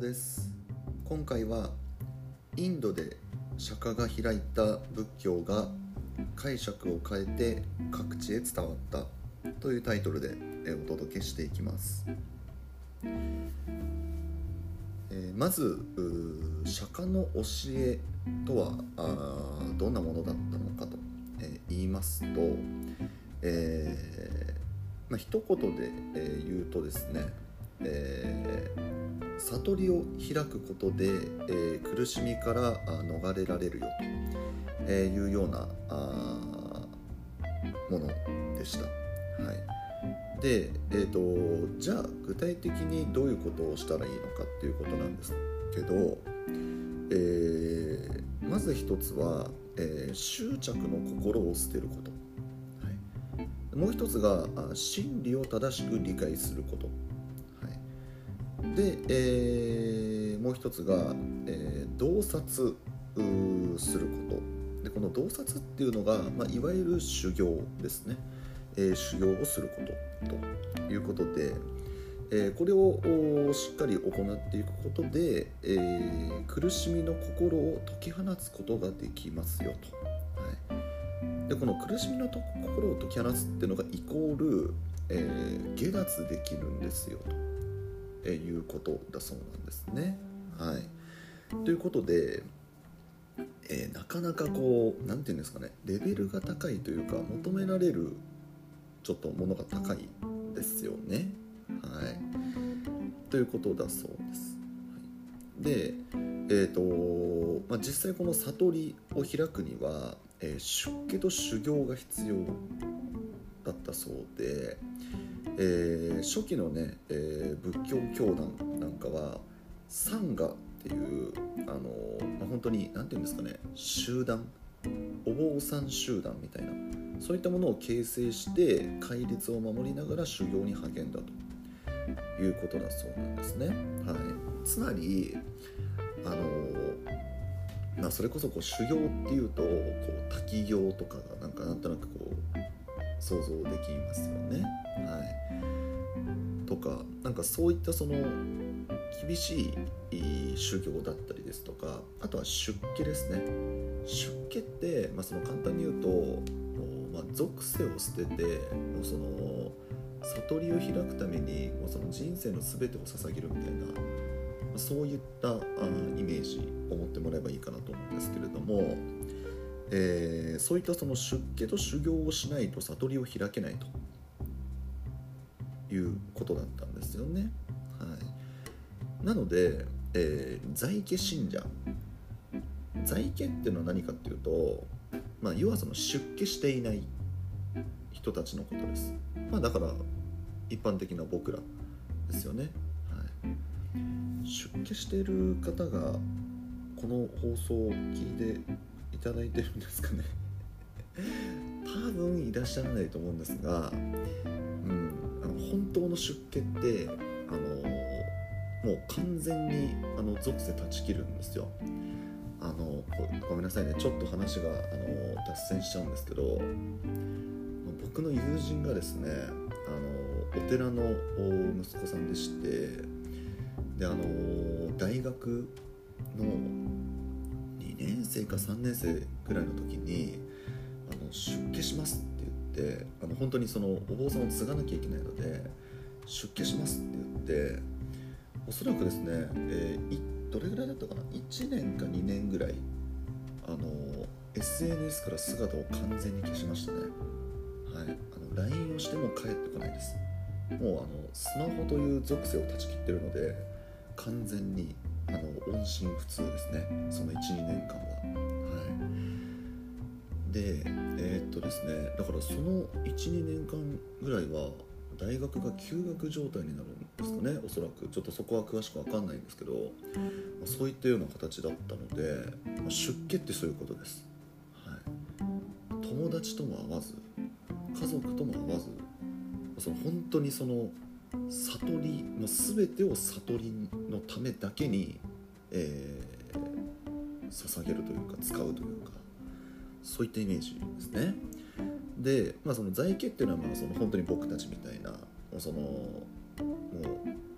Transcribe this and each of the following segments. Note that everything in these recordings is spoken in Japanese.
です。今回はインドで釈迦が開いた仏教が解釈を変えて各地へ伝わったというタイトルでお届けしていきます、えまず釈迦の教えとはあどんなものだったのかと、え言いますと、えーまあ、一言で、え言うとですね、えー悟りを開くことで、えー苦しみから逃れられるよと、いうようなあものでした。はい、で、えー、とじゃあ具体的にどういうことをしたらいいのかっていうことなんですけど、えーまず一つは、えー執着の心を捨てること、はい、もう一つが真理を正しく理解すること、で、えーもう一つが、えー洞察すること。でこの洞察っていうのが、まあ、いわゆる修行ですね、えー修行をすることと。いうことで、えーこれをしっかり行っていくことで、えー苦しみの心を解き放つことができますよと。はい、でこの苦しみのと心を解き放つっていうのがイコール、えー下脱できるんですよと、いうことだそうなんですね。はい、ということで、えーなかなかこう何て言うんですかねレベルが高いというか求められるちょっとものが高いですよね。はい、ということだそうです。はい、で、えーとまあ、実際この悟りを開くには、えー出家と修行が必要だったそうで、えー初期のね、えー仏教教団なんかはサンガっていうあの、まあ、本当に何て言うんですかね集団お坊さん集団みたいなそういったものを形成して戒律を守りながら修行に励んだということだそうなんですね。はい、つまりあのまあ、それこそこう修行っていうとこう滝行とかがなんかなんとなくこう想像できますよね。はい、とかなんかそういったその厳しい修行だったりですとかあとは出家ですね出家って、まあ、その簡単に言うともう、まあ、属性を捨ててもうその悟りを開くためにもうその人生の全てを捧げるみたいな、そういったあイメージを持ってもらえばいいかなと思うんですけれども、えーそういったその出家と修行をしないと悟りを開けないということだったんですよね。はい、なので、えー在家信者在家っていうのは何かっていうと、まあ、要はその出家していない人たちのことです。まあ、だから一般的な僕らですよね。出家している方がこの放送を聞いていただいてるんですかね。多分いらっしゃらないと思うんですが、うん、あの本当の出家ってあのもう完全にあの属性断ち切るんですよ。あのごごめんなさいね。ちょっと話があの脱線しちゃうんですけど僕の友人がですねあのお寺のお息子さんでしてであの大学の2年生か3年生ぐらいの時にあの出家しますって言ってあの本当にそのお坊さんを継がなきゃいけないので出家しますって言っておそらくですね、えーどれぐらいだったかな？1年か2年ぐらいあの SNS から姿を完全に消しましたね。はい。あの LINE をしても帰ってこないです。もうあのスマホという属性を断ち切ってるので完全にあの音信不通ですね。その12年間は。はい。でえーっとですね。だからその12年間ぐらいは大学が休学状態になるんですかねおそらく。ちょっとそこは詳しく分かんないんですけど、まあそういったような形だったので、まあ出家ってそういうことです、はい、友達とも会わず家族とも会わずその本当にその悟りの全てを悟りのためだけに、えー捧げるというか使うというかそういったイメージですね。で、まあ、その在家っていうのはまあその本当に僕たちみたいなもうそのもう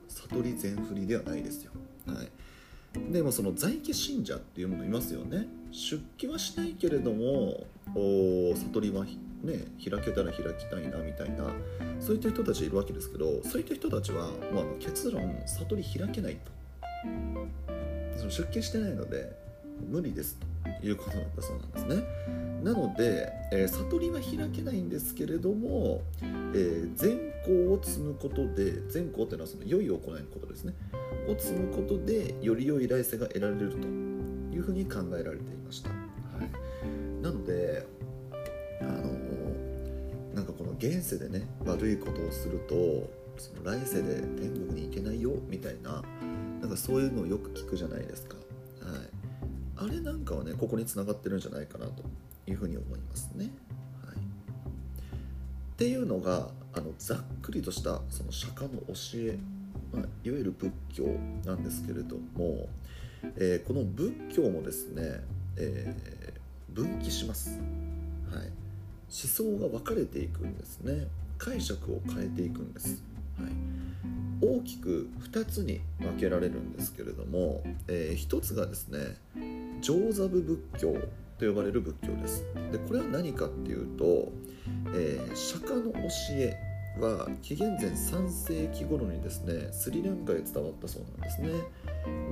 悟り全振りではないですよ。はい。でもその在家信者っていうものいますよね。出家はしないけれども悟りはね開けたら開きたいなみたいなそういった人たちいるわけですけどそういった人たちはもうあの結論悟り開けないと。その出家してないので無理ですということだったそうなんですね。なので、えー、悟りは開けないんですけれども、えー、善行を積むことで善行っていうのはその良い行いのことですね。を積むことでより良い来世が得られるというふうに考えられていました、現世でね悪いことをするとその来世で天国に行けないよみたいななんかそういうのをよく聞くじゃないですか、はい、あれなんかはねここにつながってるんじゃないかなというふうに思いますね、はい、っていうのがあのざっくりとしたその釈迦の教えまあ、いわゆる仏教なんですけれども、えー、この仏教もですね、えー、分岐します、はい、想が分かれていくんですね。解釈を変えていくんです、はい、大きく2つに分けられるんですけれども、えー、1つがですね上座部仏教と呼ばれる仏教です。でこれは何かっていうと、えー、釈迦の教えは紀元前3世紀頃にですねスリランカへ伝わったそうなんですね。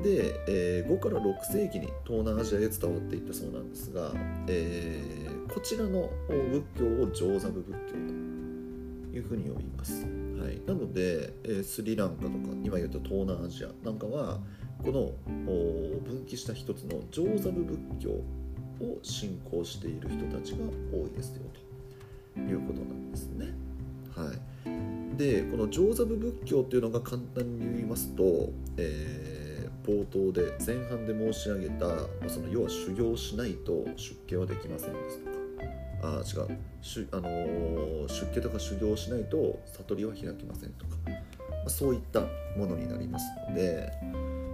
で、えー、5から6世紀に東南アジアへ伝わっていったそうなんですが、えー、こちらの仏教を上座部仏教というふうに呼びます、はい、なので、えー、スリランカとか今言うと東南アジアなんかはこの分岐した一つの上座部仏教を信仰している人たちが多いですよということなんですね。はい、でこの上座部仏教っていうのが簡単に言いますと、えー、冒頭で前半で申し上げたその要は修行しないと出家はできませんですとか。あ違う。し、あのー、出家とか修行しないと悟りは開きませんとか、まあ、そういったものになりますので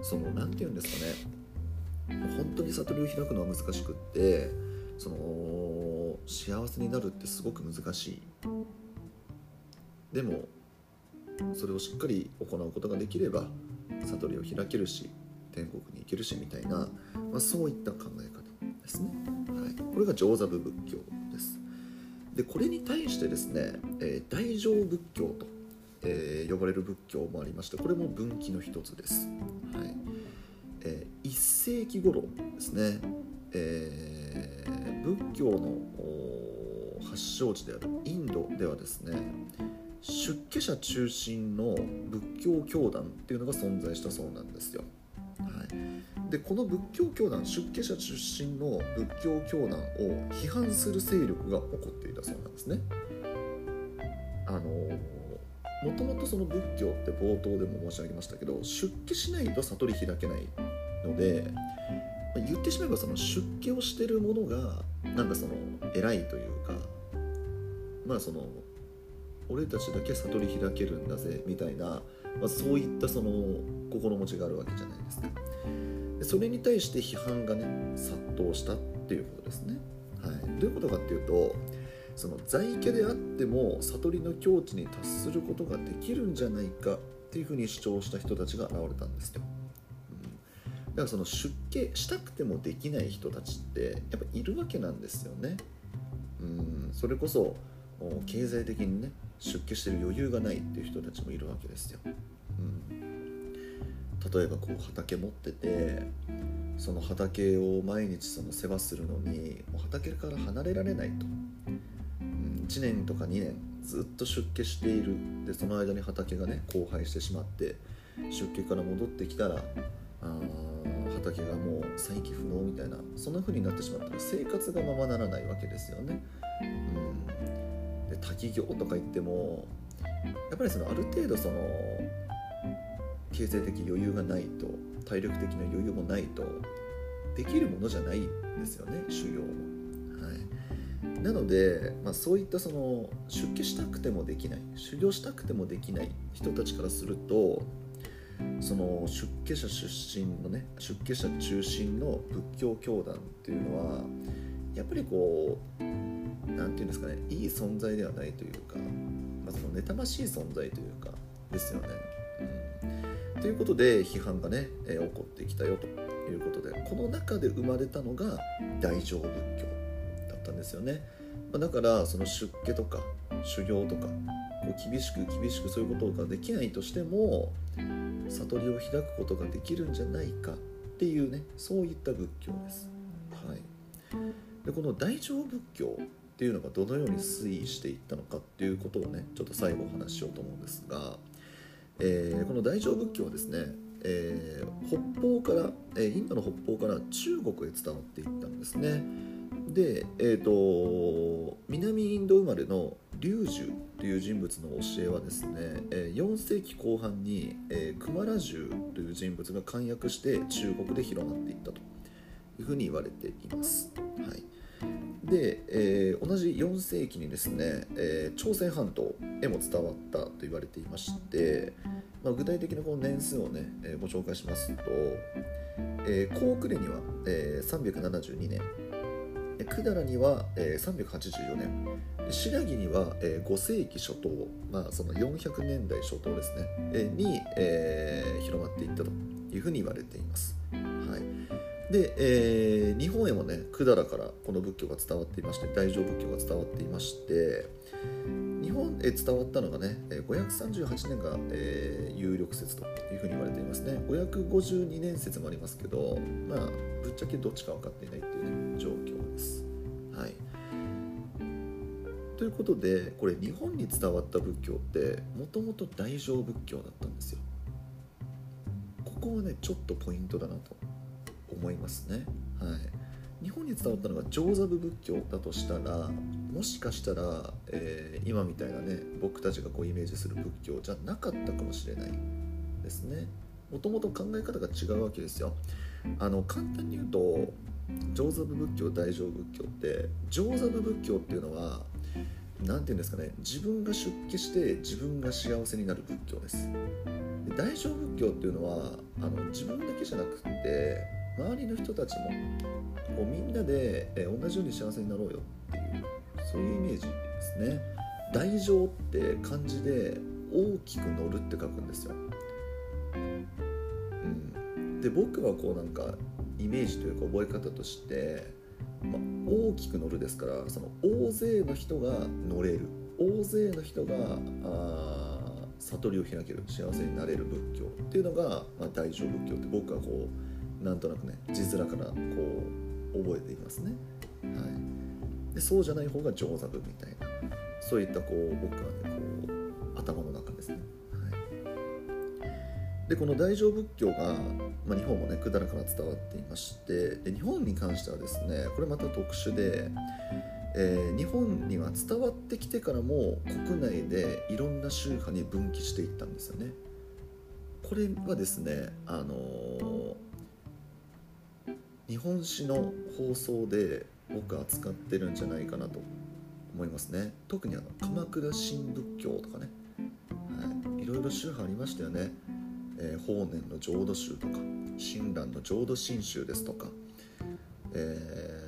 その何て言うんですかね。本当に悟りを開くのは難しくってその幸せになるってすごく難しい。でもそれをしっかり行うことができれば悟りを開けるし天国に行けるしみたいな、まあ、そういった考え方ですね、はい、これが上座部仏教です。でこれに対してですね、えー、大乗仏教と、えー、呼ばれる仏教もありましてこれも分岐の一つです、はい。えー、1世紀頃ですね、えー、仏教の発祥地であるインドではですね出家者中心の仏教教団っていうのが存在したそうなんですよ。はい、でこの仏教教団出家者出身の仏教教団を批判する勢力が起こっていたそうなんですね。あのもともとその仏教って冒頭でも申し上げましたけど出家しないと悟り開けないのでま言ってしまえばその出家をしてる者がなんかその偉いというかまあその俺たちだけ悟り開けるんだぜみたいな、まあ、そういったその心持ちがあるわけじゃないですか。でそれに対して批判がね殺到したっていうことですね、はい、どういうことかっていうとその在家であっても悟りの境地に達することができるんじゃないかっていうふうに主張した人たちが現れたんですよ、うん、だからその出家したくてもできない人たちってやっぱいるわけなんですよね。うん。それこそ経済的にね出家してる余裕がないっていう人たちもいるわけですよ。うん、例えばこう畑持っててその畑を毎日その世話するのにもう畑から離れられないと、うん、1年とか2年ずっと出家しているでその間に畑がね荒廃してしまって出家から戻ってきたらあ畑がもう再起不能みたいなそんな風になってしまったら生活がままならないわけですよね。うんで滝行とか言ってもやっぱりそのある程度その経済的余裕がないと体力的な余裕もないとできるものじゃないんですよね修行も。はい、なので、まあ、そういったその出家したくてもできない修行したくてもできない人たちからするとその出家者出身のね出家者中心の仏教教団っていうのはやっぱりこう何て言うんですかねいい存在ではないというか、まあ、その妬ましい存在というかですよね。うん、ということで批判がね、えー、起こってきたよということでこの中で生まれたのが大乗仏教だったんですよね、まあ、だからその出家とか修行とかこう厳しく厳しくそういうことができないとしても悟りを開くことができるんじゃないかっていうねそういった仏教です。でこの大乗仏教っていうのがどのように推移していったのかっていうことをねちょっと最後お話ししようと思うんですが、えー、この大乗仏教はですね、えー、北方から、え、インドの北方から中国へ伝わっていったんですね。で、えーと、南インド生まれの龍樹という人物の教えはですね、4世紀後半に、クマラジュという人物が簡約して中国で広まっていったというふうに言われています。はいで、えー、同じ4世紀にですね、えー、朝鮮半島へも伝わったと言われていまして、まあ、具体的なこの年数をね、えー、ご紹介しますと、えー、高句麗には、えー、372年百済には、えー、384年白木には、えー、5世紀初頭、まあ、その400年代初頭ですね、えー、に、えー、広まっていったというふうに言われています。で、えー、日本へもね百済からこの仏教が伝わっていまして大乗仏教が伝わっていまして日本へ伝わったのがね538年が、えー、有力説というふうに言われていますね。552年説もありますけどまあぶっちゃけどっちか分かっていないっていうね状況です。はい。ということでこれ日本に伝わった仏教ってもともと大乗仏教だったんですよ。ここはねちょっとポイントだなと。いますね。はい、日本に伝わったのが上座部仏教だとしたらもしかしたら、えー、今みたいなね僕たちがこうイメージする仏教じゃなかったかもしれないですね。もともと考え方が違うわけですよ。あの簡単に言うと上座部仏教大乗仏教って上座部仏教っていうのは何て言うんですかね自分が出家して自分が幸せになる仏教ですで大乗仏教っていうのはあの自分だけじゃなくって周りの人たちもこうみんなで、え同じように幸せになろうよっていうそういうイメージですね。大乗って漢字で大きく乗るって書くんですよ、うん、で僕はこうなんかイメージというか覚え方として、まあ、大きく乗るですからその大勢の人が乗れる。大勢の人があ悟りを開ける。幸せになれる仏教っていうのが、まあ、大乗仏教って僕はこうなんとなくね字面からこう覚えていますね、はい、でそうじゃない方が上座部みたいなそういったこう僕はねこう頭の中ですね、はい、でこの大乗仏教が、まあ、日本もね百済から伝わっていましてで日本に関してはですねこれまた特殊でえー、日本には伝わってきてからも国内でいろんな宗派に分岐していったんですよね。これはですね、あのー、日本史の放送で僕扱ってるんじゃないかなと思いますね。特にあの鎌倉新仏教とかね、はい、いろいろ宗派ありましたよね、えー、法然の浄土宗とか親鸞の浄土真宗ですとか、えー、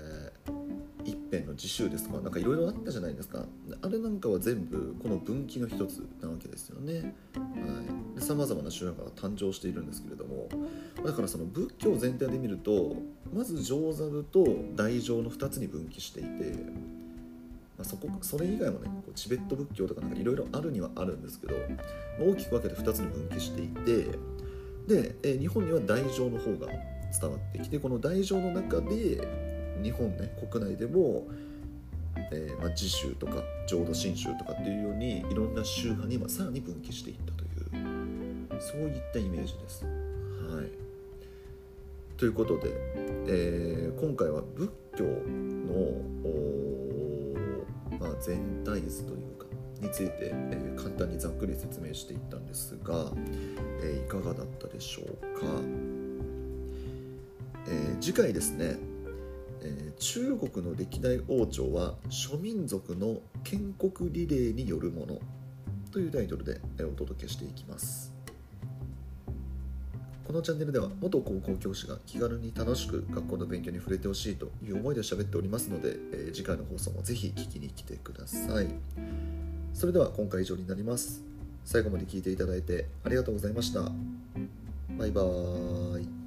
一辺の自宗ですとか？なんかいろいろあったじゃないですか。あれなんかは全部この分岐の一つなわけですよね。さまざまな宗派が誕生しているんですけれども。だからその仏教全体で見るとまず上座部と大乗の2つに分岐していて、まあ、そこそれ以外もねこうチベット仏教とかなんかいろいろあるにはあるんですけど、ま、大きく分けて2つに分岐していてで、え日本には大乗の方が伝わってきてこの大乗の中で日本ね国内でも、えー、まあ、自宗とか浄土真宗とかっていうようにいろんな宗派にさらに分岐していったというそういったイメージです。はいということで、えー、今回は仏教の、まあ、全体図というかについて、えー、簡単にざっくり説明していったんですが、えー、いかがだったでしょうか、え次回ですね、え中国の歴代王朝は諸民族の建国リレーによるものというタイトルでお届けしていきます。このチャンネルでは元高校教師が気軽に楽しく学校の勉強に触れてほしいという思いで喋っておりますので、えー、次回の放送もぜひ聞きに来てください。それでは今回以上になります。最後まで聞いていただいてありがとうございました。バイバーイ。